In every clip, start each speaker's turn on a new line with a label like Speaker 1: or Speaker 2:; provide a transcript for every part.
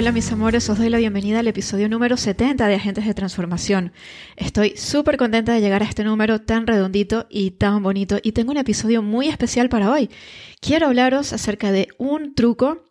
Speaker 1: Hola, mis amores, os doy la bienvenida al episodio número 70 de Agentes de Transformación. Estoy súper contenta de llegar a este número tan redondito y tan bonito y tengo un episodio muy especial para hoy. Quiero hablaros acerca de un truco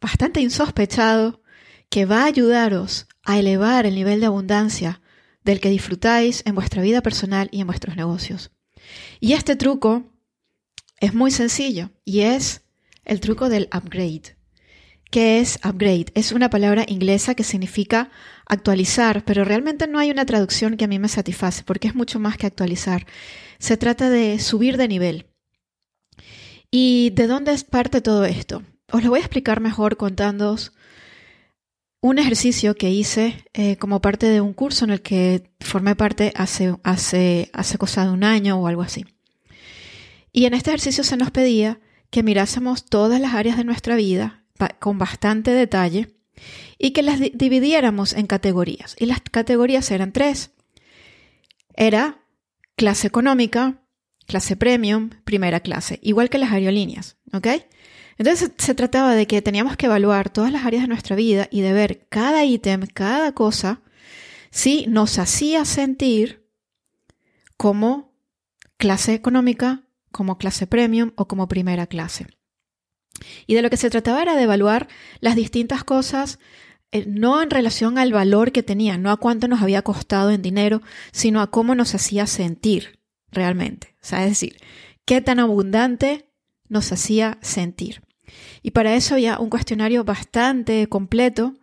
Speaker 1: bastante insospechado que va a ayudaros a elevar el nivel de abundancia del que disfrutáis en vuestra vida personal y en vuestros negocios. Y este truco es muy sencillo y es el truco del upgrade. ¿Qué es upgrade? Es una palabra inglesa que significa actualizar, pero realmente no hay una traducción que a mí me satisface porque es mucho más que actualizar. Se trata de subir de nivel. ¿Y de dónde parte todo esto? Os lo voy a explicar mejor contándoos un ejercicio que hice eh, como parte de un curso en el que formé parte hace, hace, hace cosa de un año o algo así. Y en este ejercicio se nos pedía que mirásemos todas las áreas de nuestra vida con bastante detalle y que las dividiéramos en categorías. Y las categorías eran tres. Era clase económica, clase premium, primera clase, igual que las aerolíneas, ¿ok? Entonces se trataba de que teníamos que evaluar todas las áreas de nuestra vida y de ver cada ítem, cada cosa, si nos hacía sentir como clase económica, como clase premium o como primera clase. Y de lo que se trataba era de evaluar las distintas cosas, eh, no en relación al valor que tenían, no a cuánto nos había costado en dinero, sino a cómo nos hacía sentir realmente. O sea, es decir, qué tan abundante nos hacía sentir. Y para eso había un cuestionario bastante completo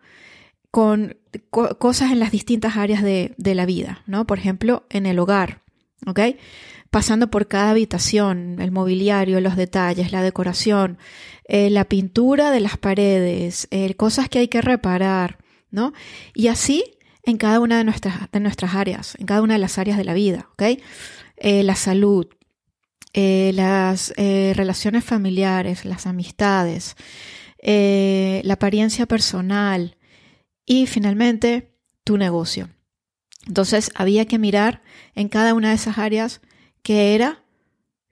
Speaker 1: con cosas en las distintas áreas de, de, la vida, ¿no? Por ejemplo, en el hogar, ¿ok? Pasando por cada habitación, el mobiliario, los detalles, la decoración, eh, la pintura de las paredes, eh, cosas que hay que reparar, ¿no? Y así en cada una de nuestras, de nuestras áreas, en cada una de las áreas de la vida, ¿ok? Eh, la salud, las relaciones familiares, las amistades, la apariencia personal y finalmente tu negocio. Entonces había que mirar en cada una de esas áreas que era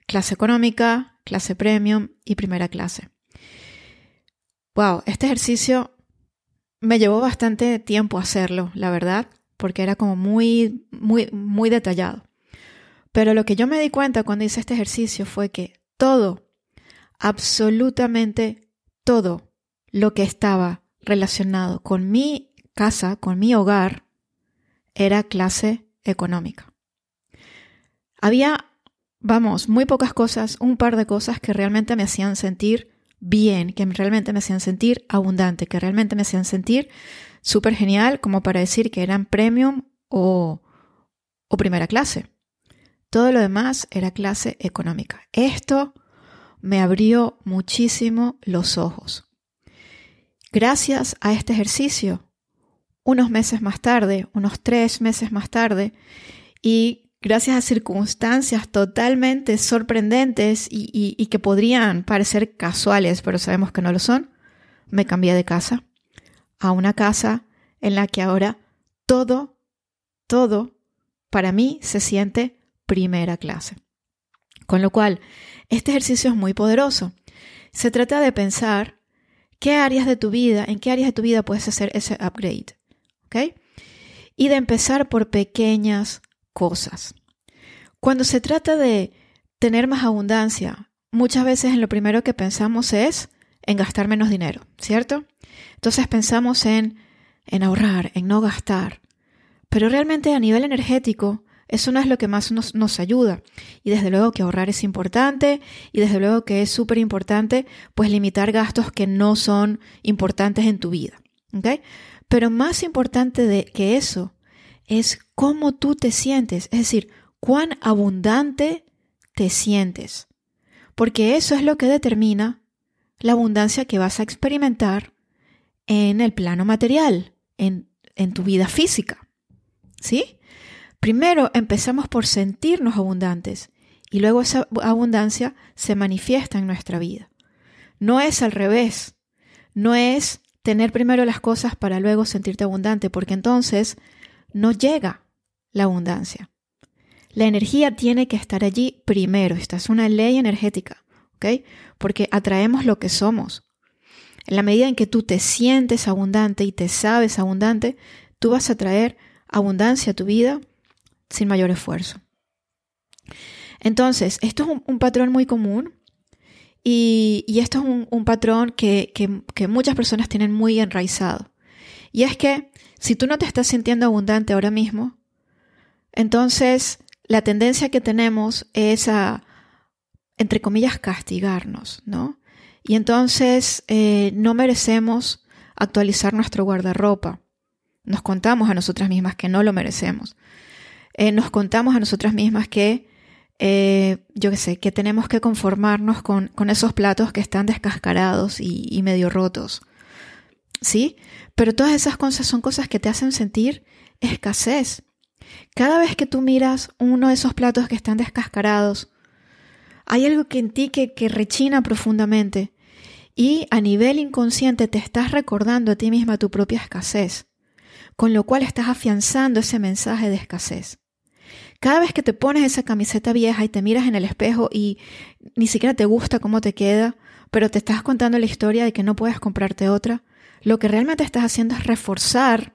Speaker 1: clase económica, clase premium y primera clase. Wow, este ejercicio me llevó bastante tiempo hacerlo, la verdad, porque era como muy, muy, muy detallado. Pero lo que yo me di cuenta cuando hice este ejercicio fue que todo, absolutamente todo lo que estaba relacionado con mi casa, con mi hogar, era clase económica. Había, vamos, muy pocas cosas, un par de cosas que realmente me hacían sentir bien, que realmente me hacían sentir abundante, que realmente me hacían sentir súper genial como para decir que eran premium o, o primera clase. Todo lo demás era clase económica. Esto me abrió muchísimo los ojos. Gracias a este ejercicio, unos meses más tarde, unos tres meses más tarde, y gracias a circunstancias totalmente sorprendentes y, que podrían parecer casuales, pero sabemos que no lo son, me cambié de casa a una casa en la que ahora todo, todo para mí se siente primera clase. Con lo cual, este ejercicio es muy poderoso. Se trata de pensar qué áreas de tu vida, en qué áreas de tu vida puedes hacer ese upgrade. Y de empezar por pequeñas cosas. Cuando se trata de tener más abundancia, muchas veces en lo primero que pensamos es en gastar menos dinero, ¿cierto? Entonces pensamos en, en ahorrar, en no gastar. Pero realmente a nivel energético, eso no es lo que más nos, nos, ayuda. Y desde luego que ahorrar es importante y desde luego que es súper importante pues limitar gastos que no son importantes en tu vida. ¿okay? Pero más importante de que eso es cómo tú te sientes, es decir, cuán abundante te sientes, porque eso es lo que determina la abundancia que vas a experimentar en el plano material, en, en tu vida física. ¿Sí? Primero empezamos por sentirnos abundantes y luego esa abundancia se manifiesta en nuestra vida. No es al revés. No es tener primero las cosas para luego sentirte abundante, porque entonces no llega la abundancia. La energía tiene que estar allí primero. Esta es una ley energética, ¿ok? Porque atraemos lo que somos. En la medida en que tú te sientes abundante y te sabes abundante, tú vas a traer abundancia a tu vida sin mayor esfuerzo. Entonces, esto es un, patrón muy común y, esto es un, patrón que, muchas personas tienen muy enraizado. Y es que si tú no te estás sintiendo abundante ahora mismo, entonces la tendencia que tenemos es a, entre comillas, castigarnos, ¿no? Y entonces eh, no merecemos actualizar nuestro guardarropa. Nos contamos a nosotras mismas que no lo merecemos. Eh, nos contamos a nosotras mismas que, eh, yo qué sé, que tenemos que conformarnos con, esos platos que están descascarados y, medio rotos. ¿Sí? Pero todas esas cosas son cosas que te hacen sentir escasez. Cada vez que tú miras uno de esos platos que están descascarados, hay algo que en ti que rechina profundamente y a nivel inconsciente te estás recordando a ti misma tu propia escasez, con lo cual estás afianzando ese mensaje de escasez. Cada vez que te pones esa camiseta vieja y te miras en el espejo y ni siquiera te gusta cómo te queda, pero te estás contando la historia de que no puedes comprarte otra, lo que realmente estás haciendo es reforzar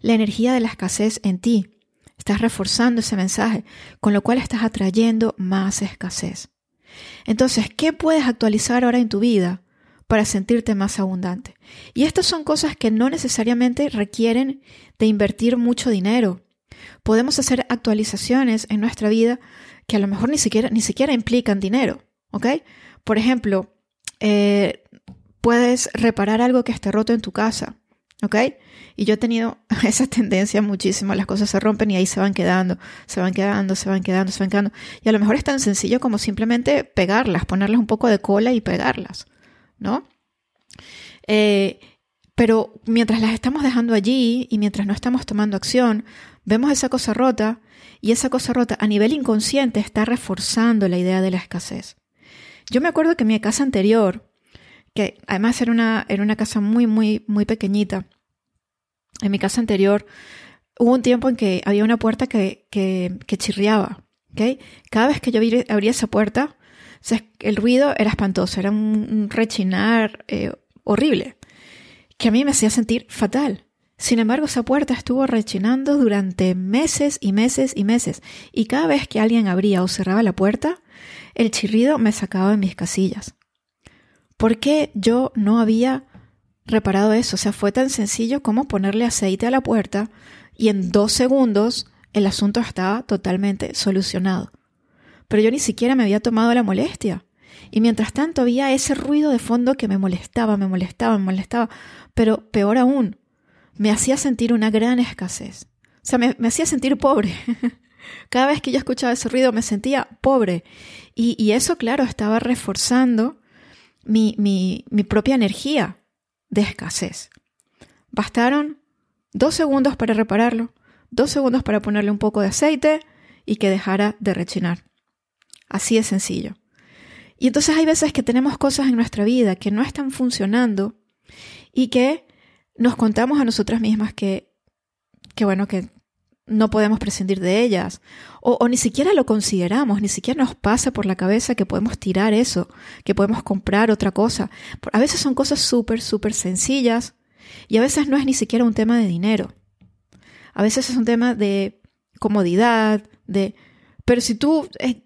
Speaker 1: la energía de la escasez en ti. Estás reforzando ese mensaje, con lo cual estás atrayendo más escasez. Entonces, ¿qué puedes actualizar ahora en tu vida para sentirte más abundante? Y estas son cosas que no necesariamente requieren de invertir mucho dinero. Podemos hacer actualizaciones en nuestra vida que a lo mejor ni siquiera, ni siquiera implican dinero. ¿Ok? Por ejemplo, eh, puedes reparar algo que esté roto en tu casa. ¿Ok? Y yo he tenido esa tendencia muchísimo, las cosas se rompen y ahí se van quedando, se van quedando, se van quedando, se van quedando. Y a lo mejor es tan sencillo como simplemente pegarlas, ponerles un poco de cola y pegarlas, ¿no? Eh, pero mientras las estamos dejando allí y mientras no estamos tomando acción, vemos esa cosa rota y esa cosa rota a nivel inconsciente está reforzando la idea de la escasez. Yo me acuerdo que en mi casa anterior, que además era una, era una casa muy, muy, muy pequeñita, en mi casa anterior hubo un tiempo en que había una puerta que, que, chirriaba. ¿okay? Cada vez que yo abría esa puerta, el ruido era espantoso, era un, rechinar eh, horrible, que a mí me hacía sentir fatal. Sin embargo, esa puerta estuvo rechinando durante meses y meses y meses, y cada vez que alguien abría o cerraba la puerta, el chirrido me sacaba de mis casillas. ¿Por qué yo no había reparado eso. O sea, fue tan sencillo como ponerle aceite a la puerta y en dos segundos el asunto estaba totalmente solucionado. Pero yo ni siquiera me había tomado la molestia. Y mientras tanto había ese ruido de fondo que me molestaba, me molestaba, me molestaba. Pero peor aún, me hacía sentir una gran escasez. O sea, me, hacía sentir pobre. Cada vez que yo escuchaba ese ruido me sentía pobre. Y, y eso, claro, estaba reforzando mi, mi, mi propia energía de escasez. Bastaron dos segundos para repararlo, dos segundos para ponerle un poco de aceite y que dejara de rechinar. Así de sencillo. Y entonces hay veces que tenemos cosas en nuestra vida que no están funcionando y que nos contamos a nosotras mismas que, que bueno, que no podemos prescindir de ellas, o, ni siquiera lo consideramos, ni siquiera nos pasa por la cabeza que podemos tirar eso, que podemos comprar otra cosa. A veces son cosas súper, súper sencillas y a veces no es ni siquiera un tema de dinero. A veces es un tema de comodidad, de... Pero si tú, eh,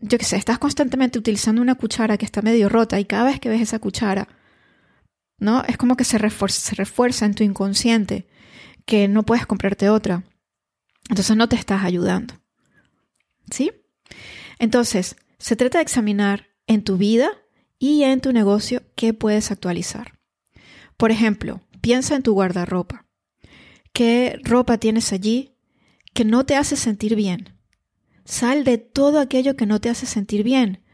Speaker 1: yo qué sé, estás constantemente utilizando una cuchara que está medio rota y cada vez que ves esa cuchara, ¿no? Es como que se se refuerza en tu inconsciente que no puedes comprarte otra entonces no te estás ayudando. ¿Sí? Entonces, se trata de examinar en tu vida y en tu negocio qué puedes actualizar. Por ejemplo, piensa en tu guardarropa. ¿Qué ropa tienes allí que no te hace sentir bien? Sal de todo aquello que no te hace sentir bien.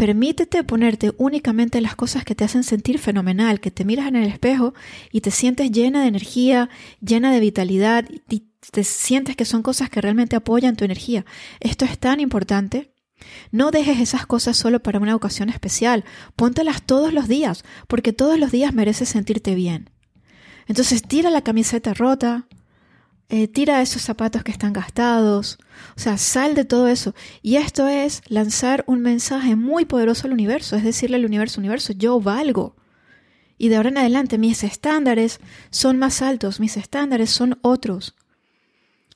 Speaker 1: Permítete ponerte únicamente las cosas que te hacen sentir fenomenal, que te miras en el espejo y te sientes llena de energía, llena de vitalidad y te sientes que son cosas que realmente apoyan tu energía. Esto es tan importante No dejes esas cosas solo para una ocasión especial, póntelas todos los días, porque todos los días mereces sentirte bien. Entonces tira la camiseta rota, eh, tira esos zapatos que están gastados, o sea, sal de todo eso. Y esto es lanzar un mensaje muy poderoso al universo, es decirle al universo, universo, yo valgo. Y de ahora en adelante mis estándares son más altos, mis estándares son otros.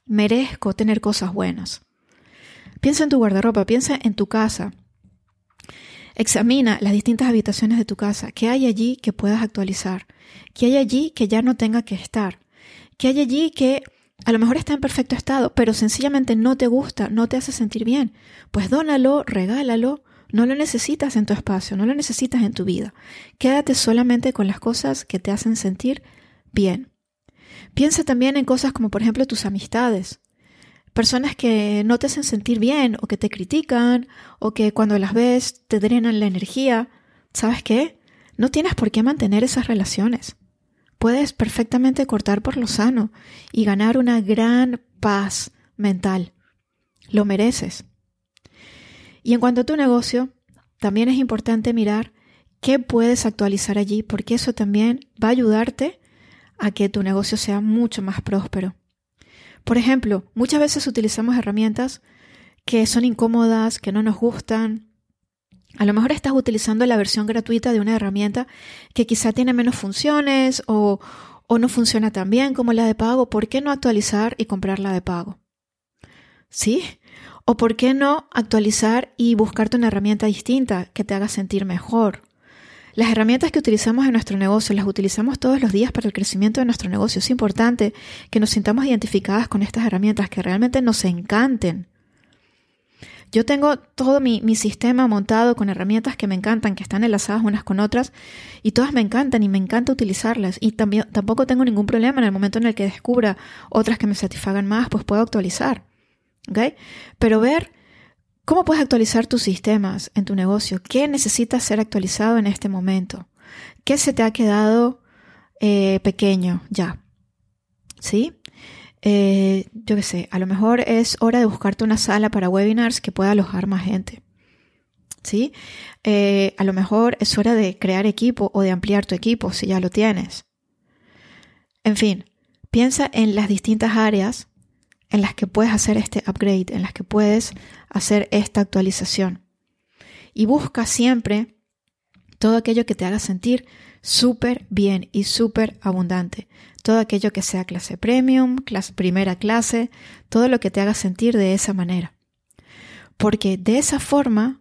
Speaker 1: Merezco tener cosas buenas. Piensa en tu guardarropa, piensa en tu casa. Examina las distintas habitaciones de tu casa. ¿Qué hay allí que puedas actualizar? ¿Qué hay allí que ya no tenga que estar? ¿Qué hay allí que a lo mejor está en perfecto estado, pero sencillamente no te gusta, no te hace sentir bien. Pues dónalo, regálalo, no lo necesitas en tu espacio, no lo necesitas en tu vida. Quédate solamente con las cosas que te hacen sentir bien. Piensa también en cosas como por ejemplo tus amistades. Personas que no te hacen sentir bien o que te critican o que cuando las ves te drenan la energía. ¿Sabes qué? No tienes por qué mantener esas relaciones puedes perfectamente cortar por lo sano y ganar una gran paz mental. Lo mereces. Y en cuanto a tu negocio, también es importante mirar qué puedes actualizar allí, porque eso también va a ayudarte a que tu negocio sea mucho más próspero. Por ejemplo, muchas veces utilizamos herramientas que son incómodas, que no nos gustan, a lo mejor estás utilizando la versión gratuita de una herramienta que quizá tiene menos funciones o, no funciona tan bien como la de pago. ¿Por qué no actualizar y comprar la de pago? ¿Sí? ¿O por qué no actualizar y buscarte una herramienta distinta que te haga sentir mejor? Las herramientas que utilizamos en nuestro negocio las utilizamos todos los días para el crecimiento de nuestro negocio. Es importante que nos sintamos identificadas con estas herramientas, que realmente nos encanten. Yo tengo todo mi, sistema montado con herramientas que me encantan, que están enlazadas unas con otras, y todas me encantan y me encanta utilizarlas. Y también tampoco tengo ningún problema en el momento en el que descubra otras que me satisfagan más, pues puedo actualizar. ¿Ok? Pero ver cómo puedes actualizar tus sistemas en tu negocio, qué necesita ser actualizado en este momento, qué se te ha quedado eh, pequeño ya. ¿Sí? Eh, yo qué sé, a lo mejor es hora de buscarte una sala para webinars que pueda alojar más gente. ¿Sí? Eh, a lo mejor es hora de crear equipo o de ampliar tu equipo si ya lo tienes. En fin, piensa en las distintas áreas en las que puedes hacer este upgrade, en las que puedes hacer esta actualización. Y busca siempre todo aquello que te haga sentir súper bien y súper abundante. Todo aquello que sea clase premium, clase, primera clase, todo lo que te haga sentir de esa manera. Porque de esa forma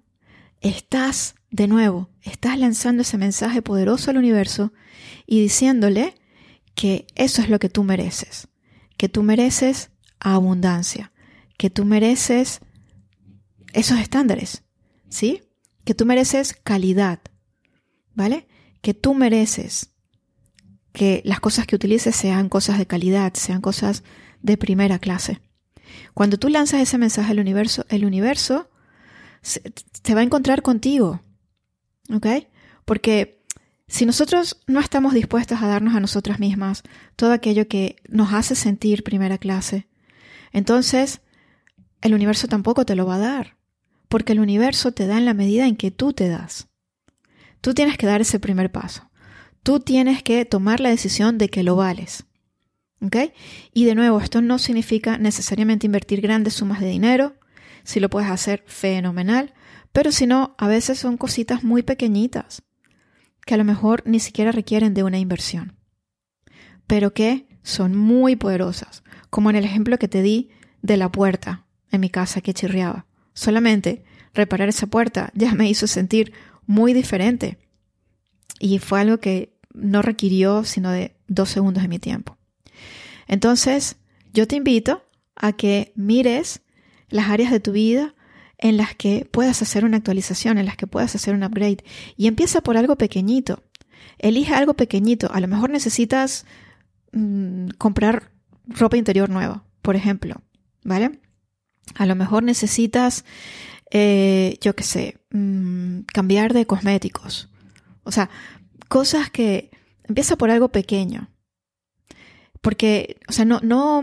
Speaker 1: estás, de nuevo, estás lanzando ese mensaje poderoso al universo y diciéndole que eso es lo que tú mereces, que tú mereces abundancia, que tú mereces esos estándares, ¿sí? Que tú mereces calidad, ¿vale? Que tú mereces que las cosas que utilices sean cosas de calidad, sean cosas de primera clase. Cuando tú lanzas ese mensaje al universo, el universo se, va a encontrar contigo. ¿Ok? Porque si nosotros no estamos dispuestos a darnos a nosotras mismas todo aquello que nos hace sentir primera clase, entonces el universo tampoco te lo va a dar. Porque el universo te da en la medida en que tú te das. Tú tienes que dar ese primer paso. Tú tienes que tomar la decisión de que lo vales. ¿Ok? Y de nuevo, esto no significa necesariamente invertir grandes sumas de dinero. Si lo puedes hacer, fenomenal. Pero si no, a veces son cositas muy pequeñitas que a lo mejor ni siquiera requieren de una inversión. Pero que son muy poderosas. Como en el ejemplo que te di de la puerta en mi casa que chirriaba. Solamente reparar esa puerta ya me hizo sentir muy diferente. Y fue algo que no requirió sino de dos segundos de mi tiempo. Entonces, yo te invito a que mires las áreas de tu vida en las que puedas hacer una actualización, en las que puedas hacer un upgrade. Y empieza por algo pequeñito. Elige algo pequeñito. A lo mejor necesitas mm, comprar ropa interior nueva, por ejemplo. ¿Vale? A lo mejor necesitas eh, yo qué sé, mm, cambiar de cosméticos. O sea, cosas que empieza por algo pequeño. Porque, o sea, no, no,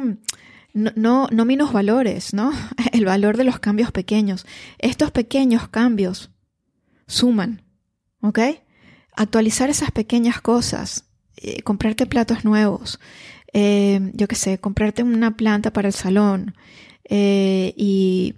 Speaker 1: no, no, no valores, ¿no? El valor de los cambios pequeños. Estos pequeños cambios suman, ¿ok? Actualizar esas pequeñas cosas, eh, comprarte platos nuevos, eh, yo qué sé, comprarte una planta para el salón eh, y,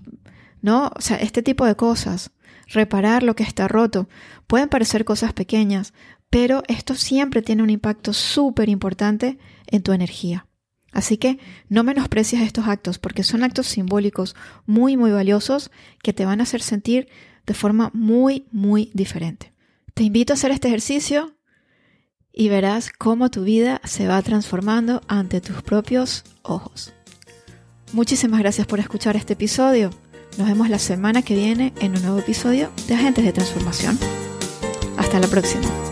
Speaker 1: ¿no? O sea, este tipo de cosas, reparar lo que está roto, pueden parecer cosas pequeñas, pero esto siempre tiene un impacto súper importante en tu energía. Así que no menosprecies estos actos porque son actos simbólicos muy, muy valiosos que te van a hacer sentir de forma muy, muy diferente. Te invito a hacer este ejercicio y verás cómo tu vida se va transformando ante tus propios ojos. Muchísimas gracias por escuchar este episodio. Nos vemos la semana que viene en un nuevo episodio de Agentes de Transformación. Hasta la próxima.